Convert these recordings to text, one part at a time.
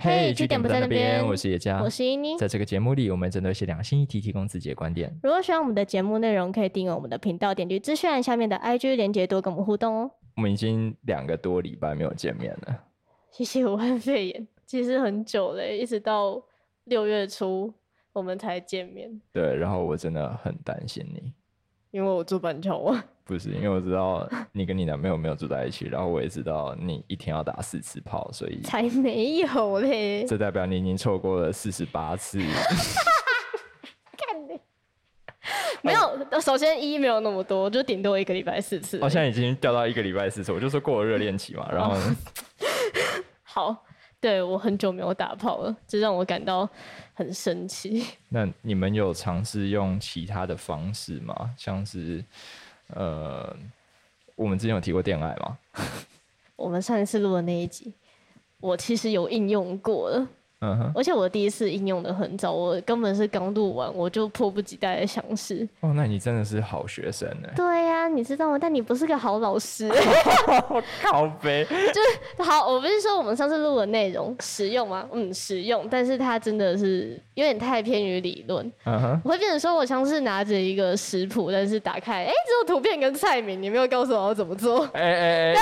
嘿，据点不在那边，我是叶佳，我是依妮。在这个节目里，我们针对一些两性议题提供自己的观点。如果喜欢我们的节目内容，可以订阅我们的频道，点击资讯栏下面的 IG 连接，多跟我们互动哦。我们已经两个多礼拜没有见面了，谢谢武汉肺炎，其实很久了，一直到六月初我们才见面。对，然后我真的很担心你，因为我住板桥啊。不是，因为我知道你跟你男朋友没有住在一起，然后我也知道你一天要打四次炮，所以才没有嘞。这代表你已经错过了四十八次。看你没有，首先一没有那么多，就顶多一个礼拜四次。哦，现在已经掉到一个礼拜四次，我就说过了热恋期嘛。然后 好，对我很久没有打炮了，这让我感到很生气。那你们有尝试用其他的方式吗？像是？呃，我们之前有提过恋爱吗？我们上一次录的那一集，我其实有应用过了。嗯哼，而且我第一次应用的很早，我根本是刚录完，我就迫不及待的想试。哦，那你真的是好学生呢。对呀，你知道吗？但你不是个好老师。靠呗。就是好，我不是说我们上次录的内容实用吗？嗯，实用，但是它真的是有点太偏于理论。我会变成说我像是拿着一个食谱，但是打开，哎，只有图片跟菜名，你没有告诉我要怎么做。哎哎哎，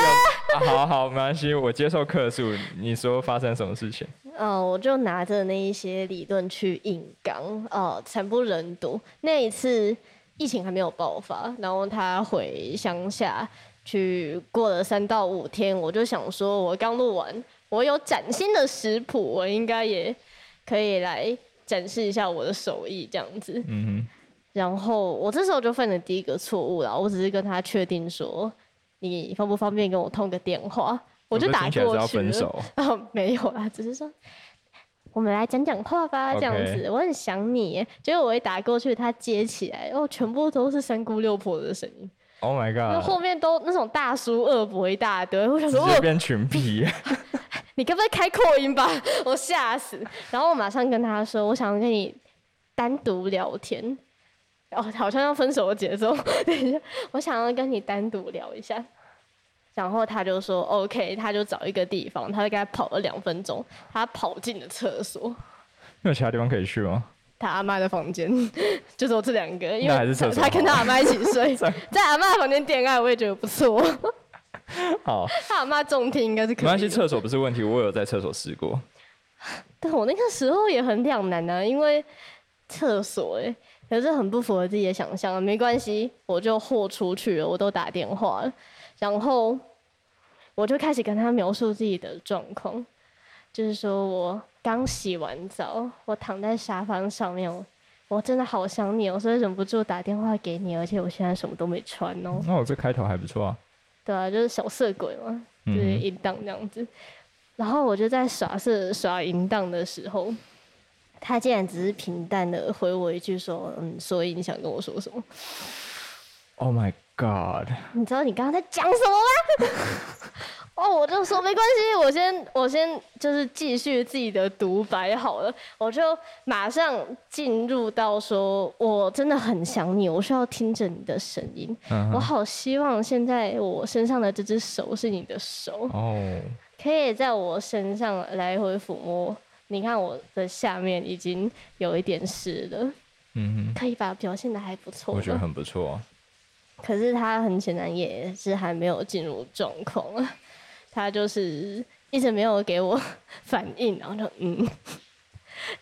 好好，没关系，我接受客诉。你说发生什么事情？嗯，我就拿着那一些理论去硬刚，呃，惨不忍睹。那一次疫情还没有爆发，然后他回乡下去过了三到五天，我就想说，我刚录完，我有崭新的食谱，我应该也可以来展示一下我的手艺，这样子。嗯哼。然后我这时候就犯了第一个错误了，我只是跟他确定说，你方不方便跟我通个电话？我就打过去了，哦，没有啦，只是说我们来讲讲话吧，这样子。我很想你，结果我一打过去，他接起来，哦，全部都是三姑六婆的声音。Oh my god！后面都那种大叔二伯一大堆，我想说变群批。你可不可以开扩音吧？我吓死。然后我马上跟他说，我想跟你单独聊天。哦，好像要分手的节奏。等一下，我想要跟你单独聊一下。然后他就说 OK，他就找一个地方，他就给他跑了两分钟，他跑进了厕所。有其他地方可以去吗？他阿妈的房间，就我这两个，因为他跟他阿妈一起睡，在阿妈房间恋爱，我也觉得不错。好，他阿妈中听应该是可以。没关系，厕所不是问题，我有在厕所试过。但我那个时候也很两难啊，因为厕所哎，可是很不符合自己的想象。没关系，我就豁出去了，我都打电话了。然后我就开始跟他描述自己的状况，就是说我刚洗完澡，我躺在沙发上面，我真的好想你，所以忍不住打电话给你，而且我现在什么都没穿哦。那我这开头还不错啊。对啊，就是小色鬼嘛，就是淫荡这样子。然后我就在耍色耍淫荡的时候，他竟然只是平淡的回我一句说：“嗯，所以你想跟我说什么？”Oh my。God，你知道你刚刚在讲什么吗？哦，我就说没关系，我先我先就是继续自己的独白好了，我就马上进入到说，我真的很想你，我需要听着你的声音，我好希望现在我身上的这只手是你的手哦，可以在我身上来回抚摸，你看我的下面已经有一点湿了，嗯哼，可以吧？表现的还不错，我觉得很不错。可是他很显然也是还没有进入状况，他就是一直没有给我 反应，然后就嗯，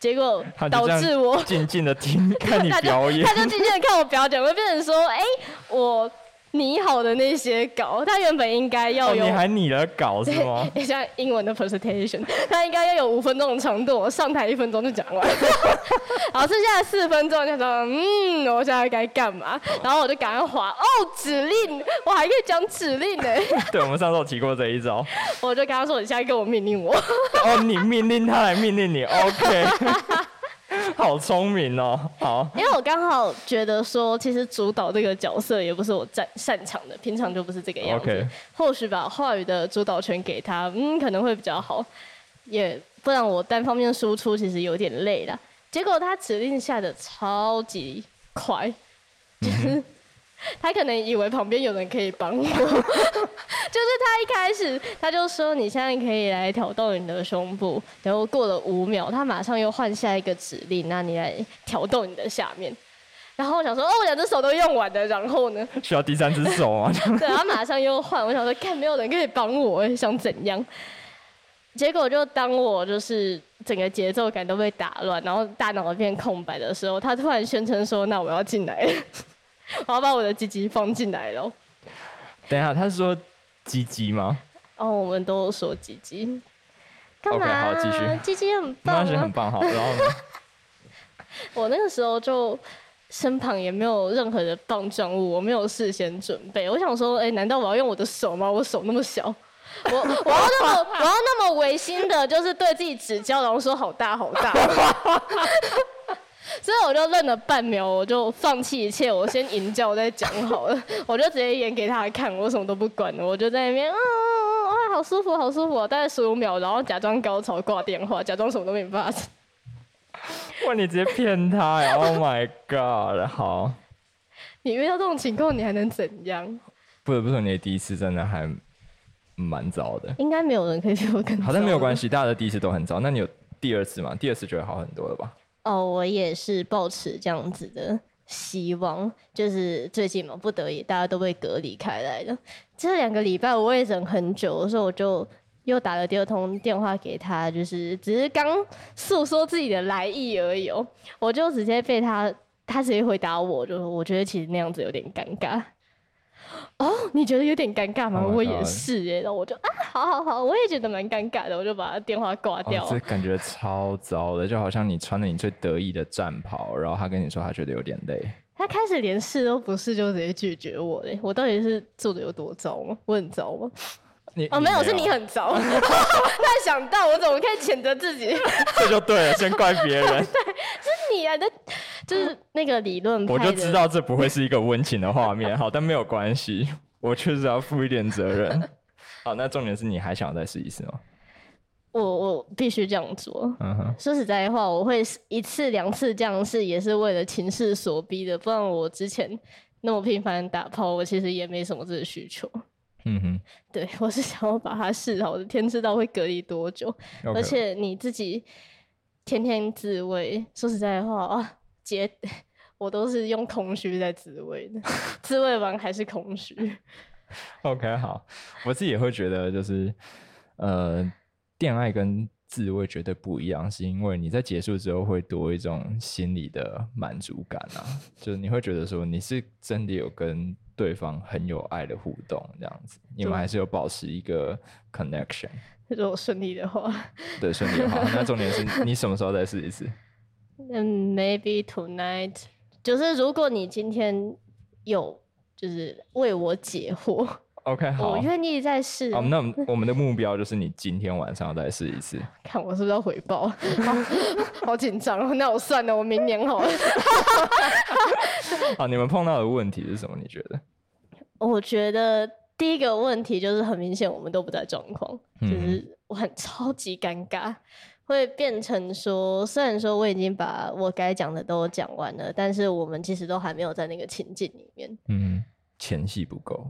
结果导致我静静的听 看你表演，他就静静的看我表演，会变成说，哎，我。拟好的那些稿，他原本应该要有，你还拟了稿是吗？像英文的 presentation，他应该要有五分钟的长度，我上台一分钟就讲完，好，剩下的四分钟就说，嗯，我现在该干嘛？然后我就赶快划，哦，指令，我还可以讲指令呢。对，我们上次有提过这一招。我就跟他说，你现在给我命令我。哦，你命令他来命令你，OK。好聪明哦！好，因为我刚好觉得说，其实主导这个角色也不是我擅擅长的，平常就不是这个样子。或许把话语的主导权给他，嗯，可能会比较好。也不然我单方面输出其实有点累了。结果他指令下的超级快，就是他可能以为旁边有人可以帮我，就是他一开始他就说你现在可以来挑动你的胸部，然后过了五秒，他马上又换下一个指令，那你来挑动你的下面。然后我想说，哦，我两只手都用完了，然后呢？需要第三只手啊？对，他马上又换。我想说，看没有人可以帮我，想怎样？结果就当我就是整个节奏感都被打乱，然后大脑一片空白的时候，他突然宣称说：“那我要进来，我要把我的鸡鸡放进来了。”等一下，他是说鸡鸡吗？哦，我们都说鸡鸡。OK，好，继续。鸡鸡很棒，那是很棒，好。然后呢？我那个时候就。身旁也没有任何的棒状物，我没有事先准备。我想说，哎，难道我要用我的手吗？我手那么小，我我要那么我要那么违心的，就是对自己指教，然后说好大好大。所以我就愣了半秒，我就放弃一切，我先吟叫再讲好了。我就直接演给他看，我什么都不管了，我就在那边，啊哇，好舒服，好舒服，啊大概十五秒，然后假装高潮挂电话，假装什么都没发生。哇！你直接骗他呀！Oh my god！好，你遇到这种情况，你还能怎样？不得不说，你的第一次真的还蛮糟的。应该没有人可以比我更好，像没有关系，大家的第一次都很糟。那你有第二次吗？第二次就会好很多了吧？哦，我也是抱持这样子的希望，就是最近嘛，不得已大家都被隔离开来了。这两个礼拜我也忍很久，所以我就。又打了第二通电话给他，就是只是刚诉说自己的来意而已。我就直接被他，他直接回答我，就说我觉得其实那样子有点尴尬。哦，你觉得有点尴尬吗？我也是耶。然后我就啊，好好好，我也觉得蛮尴尬的，我就把电话挂掉。这感觉超糟的，就好像你穿了你最得意的战袍，然后他跟你说他觉得有点累。他开始连试都不是，就直接拒绝我嘞。我到底是做的有多糟吗？我很糟吗？你哦，没有，是你很糟。突然想到，我怎么可以谴责自己？这就对了，先怪别人。对，是你啊，的，就是那个理论。我就知道这不会是一个温情的画面。好，但没有关系，我确实要负一点责任。好，那重点是你还想再试一次吗？我我必须这样做。嗯哼。说实在话，我会一次两次这样试，也是为了情势所逼的。不然我之前那么频繁打炮，我其实也没什么这个需求。嗯哼，对我是想要把它试好的，天知道会隔离多久，而且你自己天天自慰，说实在话啊，接 我都是用空虚在自慰的，自慰完还是空虚。OK，好，我自己也会觉得就是呃，恋爱跟自慰绝对不一样，是因为你在结束之后会多一种心理的满足感啊，就是你会觉得说你是真的有跟。对方很有爱的互动，这样子，你们还是有保持一个 connection。如果顺利的话，对，顺利的话，那重点是你什么时候再试一次？嗯，maybe tonight。就是如果你今天有，就是为我解惑。OK，好，我愿意再试。好，那我们的目标就是你今天晚上再试一次。看我是不是要回报？好紧张哦。那我算了，我明年好了。好，你们碰到的问题是什么？你觉得？我觉得第一个问题就是很明显，我们都不在状况，就是我很超级尴尬，会变成说，虽然说我已经把我该讲的都讲完了，但是我们其实都还没有在那个情境里面。嗯，前戏不够。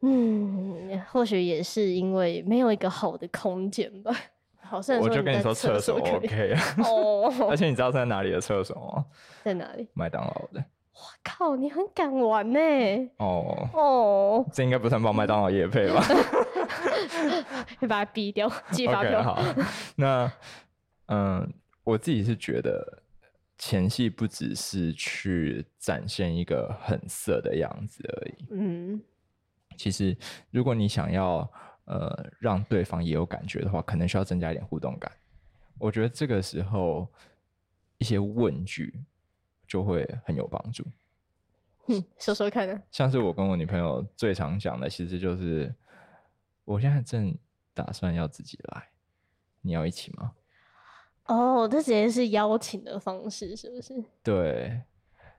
嗯，或许也是因为没有一个好的空间吧。好，我就跟你说厕所 OK 啊。哦，而且你知道在哪里的厕所吗？在哪里？麦当劳的。我靠，你很敢玩呢。哦哦，这应该不算帮麦当劳夜配吧？会 把它逼掉，寄发票。好，那嗯，我自己是觉得前戏不只是去展现一个很色的样子而已。嗯。其实，如果你想要呃让对方也有感觉的话，可能需要增加一点互动感。我觉得这个时候一些问句就会很有帮助。嗯，说说看呢？像是我跟我女朋友最常讲的，其实就是我现在正打算要自己来，你要一起吗？哦，这直接是邀请的方式，是不是？对。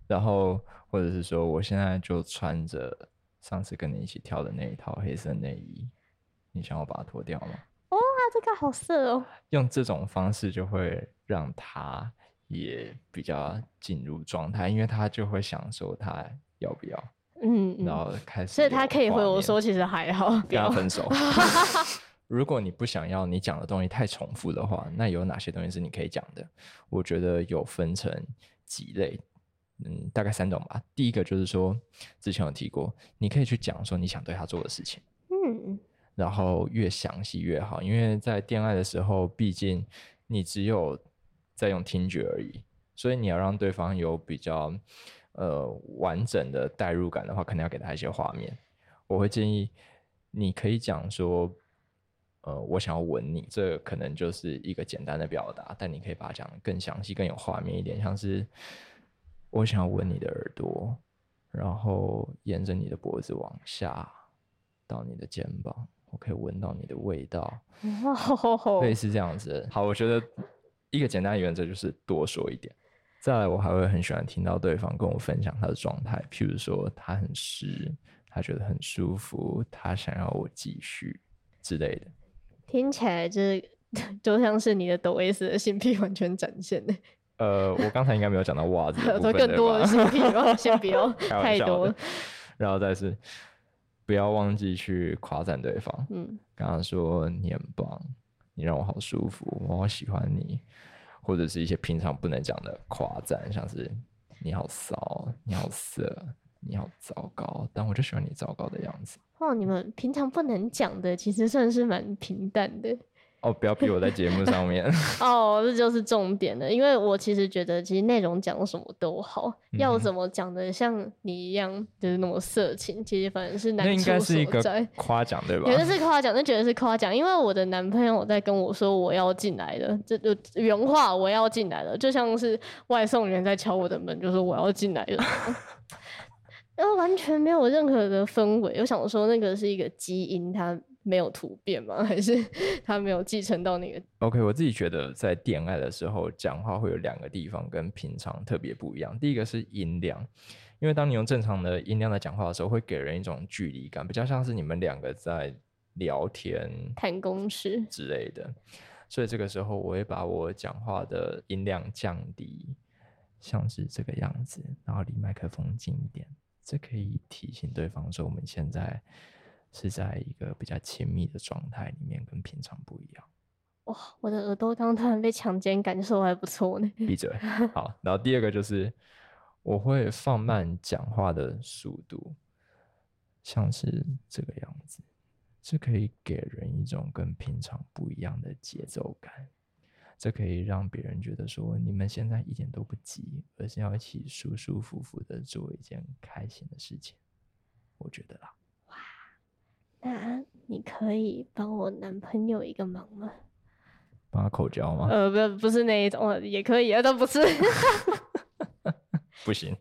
然后或者是说，我现在就穿着。上次跟你一起跳的那一套黑色内衣，你想要把它脱掉吗？哇，这个好色哦！用这种方式就会让他也比较进入状态，因为他就会享受他要不要？嗯，然后开始，所以他可以回我说，其实还好，跟他分手。如果你不想要你讲的东西太重复的话，那有哪些东西是你可以讲的？我觉得有分成几类，嗯，大概三种吧。第一个就是说，之前有提过，你可以去讲说你想对他做的事情，嗯，然后越详细越好，因为在恋爱的时候，毕竟你只有在用听觉而已，所以你要让对方有比较。呃，完整的代入感的话，可能要给他一些画面。我会建议你可以讲说，呃，我想要吻你，这可能就是一个简单的表达，但你可以把它讲更详细、更有画面一点，像是我想要吻你的耳朵，然后沿着你的脖子往下到你的肩膀，我可以闻到你的味道，类似这样子。好，我觉得一个简单的原则就是多说一点。再来，我还会很喜欢听到对方跟我分享他的状态，譬如说他很湿，他觉得很舒服，他想要我继续之类的。听起来就是就像是你的抖 S 的性癖完全展现的。呃，我刚才应该没有讲到袜子，说更多的性癖，先不要太多。然后再是不要忘记去夸赞对方，嗯，刚刚说你很棒，你让我好舒服，我好喜欢你。或者是一些平常不能讲的夸赞，像是你好骚、你好色、你好糟糕，但我就喜欢你糟糕的样子。哦，你们平常不能讲的，其实算是蛮平淡的。哦，不要逼我在节目上面。哦，这就是重点了，因为我其实觉得，其实内容讲什么都好，要怎么讲的像你一样就是那么色情，其实反正是难处所在。夸奖对吧？觉得是夸奖，那觉得是夸奖，因为我的男朋友在跟我说我要进来了，这就原话我要进来了，就像是外送员在敲我的门，就说我要进来了，然后完全没有任何的氛围。我想说那个是一个基因，它。没有突变吗？还是 他没有继承到那个？OK，我自己觉得在恋爱的时候讲话会有两个地方跟平常特别不一样。第一个是音量，因为当你用正常的音量在讲话的时候，会给人一种距离感，比较像是你们两个在聊天、谈公事之类的。所以这个时候，我会把我讲话的音量降低，像是这个样子，然后离麦克风近一点，这可以提醒对方说我们现在。是在一个比较亲密的状态里面，跟平常不一样。哇，我的耳朵刚突然被强奸，感受还不错呢。闭嘴。好，然后第二个就是我会放慢讲话的速度，像是这个样子，这可以给人一种跟平常不一样的节奏感。这可以让别人觉得说，你们现在一点都不急，而是要一起舒舒服服的做一件开心的事情。我觉得啦。那你可以帮我男朋友一个忙吗？帮他口交吗？呃，不，不是那一种，也可以啊，都不是。不行。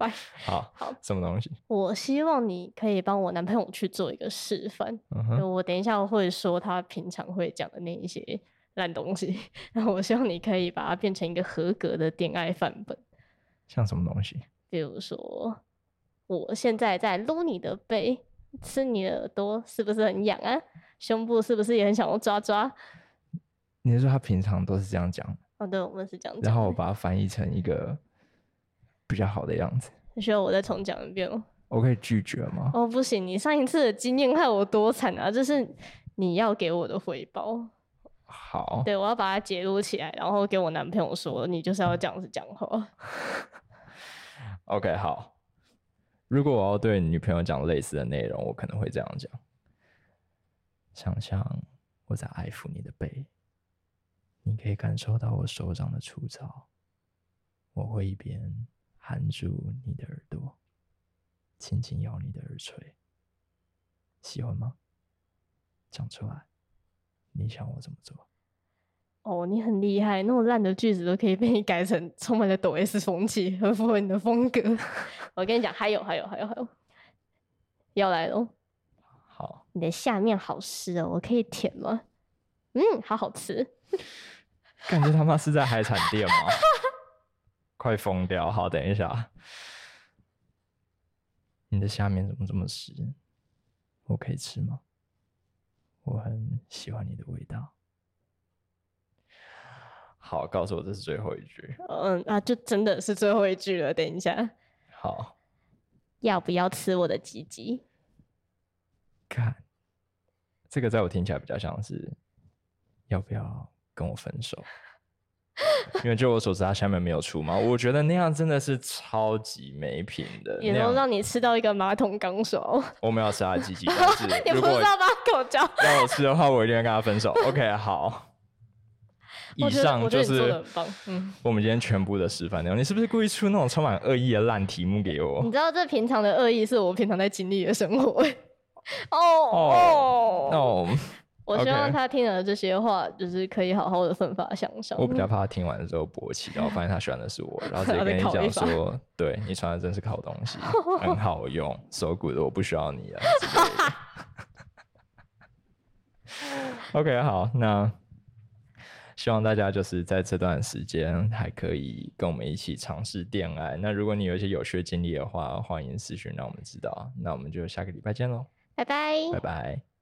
好，好，什么东西？我希望你可以帮我男朋友去做一个示范。嗯我等一下会说他平常会讲的那一些烂东西，然后我希望你可以把它变成一个合格的恋爱范本。像什么东西？比如说，我现在在撸你的背。吃你的耳朵是不是很痒啊？胸部是不是也很想要抓抓？你是说他平常都是这样讲？哦，对，我们是这样。然后我把它翻译成一个比较好的样子。需要我再重讲一遍吗？我可以拒绝吗？哦，不行，你上一次的经验害我多惨啊！这是你要给我的回报。好。对，我要把它截录起来，然后给我男朋友说，你就是要这样子讲话。OK，好。如果我要对女朋友讲类似的内容，我可能会这样讲：想象我在爱抚你的背，你可以感受到我手掌的粗糙。我会一边含住你的耳朵，轻轻咬你的耳垂。喜欢吗？讲出来，你想我怎么做？哦，你很厉害，那么烂的句子都可以被你改成充满了抖 S 风气，很符合你的风格。我跟你讲，还有，还有，还有，还有，要来喽！好，你的下面好湿哦，我可以舔吗？嗯，好好吃。感觉他妈是在海产店吗？快疯掉！好，等一下，你的下面怎么这么湿？我可以吃吗？我很喜欢你的味道。好，告诉我这是最后一句。嗯啊，就真的是最后一句了。等一下。好，要不要吃我的鸡鸡？看，这个在我听起来比较像是要不要跟我分手？因为就我所知，他下面没有出嘛。我觉得那样真的是超级没品的，也能让你吃到一个马桶钢手。我们要吃他的鸡鸡，但是你不知道吗？狗叫让我吃的话，我一定会跟他分手。OK，好。以上就是我们今天全部的示范内容。你是不是故意出那种充满恶意的烂题目给我？你知道这平常的恶意是我平常在经历的生活。哦 哦哦！我希望他听了这些话，就是可以好好的奋发向上。我比较怕他听完之后勃起，然后发现他喜欢的是我，然后直接跟你讲说：“ 对你穿的真是好东西，很好用，so good，我不需要你了。”OK，好，那。希望大家就是在这段时间还可以跟我们一起尝试恋爱。那如果你有一些有趣的经历的话，欢迎私讯让我们知道。那我们就下个礼拜见喽，拜拜，拜拜。